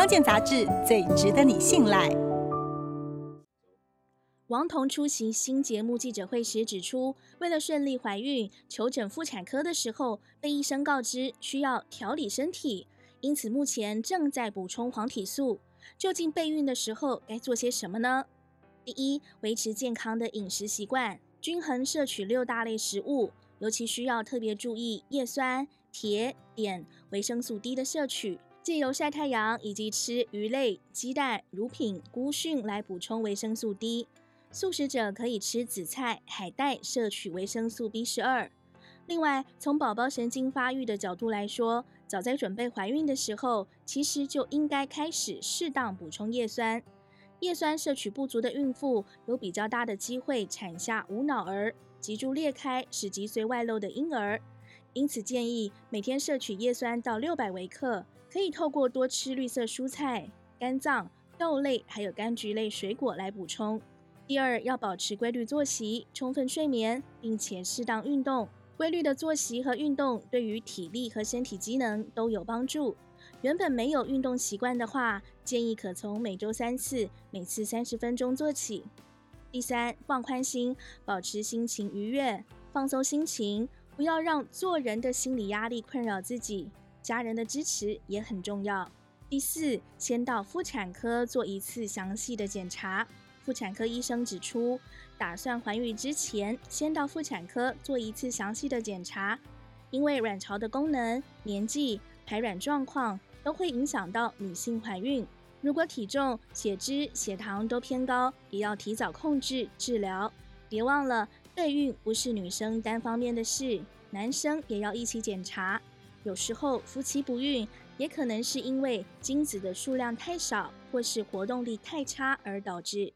康健杂志最值得你信赖。王彤出席新节目记者会时指出，为了顺利怀孕，求诊妇产科的时候被医生告知需要调理身体，因此目前正在补充黄体素。究竟备孕的时候该做些什么呢？第一，维持健康的饮食习惯，均衡摄取六大类食物，尤其需要特别注意叶酸、铁、碘、维生素 D 的摄取，借由晒太阳以及吃鱼类、鸡蛋、乳品、菇蕈来补充维生素 D。素食者可以吃紫菜、海带，摄取维生素 B 十二。另外，从宝宝神经发育的角度来说，早在准备怀孕的时候，其实就应该开始适当补充叶酸。叶酸摄取不足的孕妇，有比较大的机会产下无脑儿、脊柱裂开、使脊髓外露的婴儿。因此，建议每天摄取叶酸到六百微克，可以透过多吃绿色蔬菜、肝脏、豆类，还有柑橘类水果来补充。第二，要保持规律作息、充分睡眠，并且适当运动。规律的作息和运动对于体力和身体机能都有帮助。原本没有运动习惯的话，建议可从每周三次，每次三十分钟做起。第三，放宽心，保持心情愉悦，放松心情，不要让做人的心理压力困扰自己。家人的支持也很重要。第四，先到妇产科做一次详细的检查。妇产科医生指出，打算怀孕之前，先到妇产科做一次详细的检查，因为卵巢的功能、年纪、排卵状况都会影响到女性怀孕。如果体重、血脂、血糖都偏高，也要提早控制治疗。别忘了，备孕不是女生单方面的事，男生也要一起检查。有时候夫妻不孕，也可能是因为精子的数量太少，或是活动力太差而导致。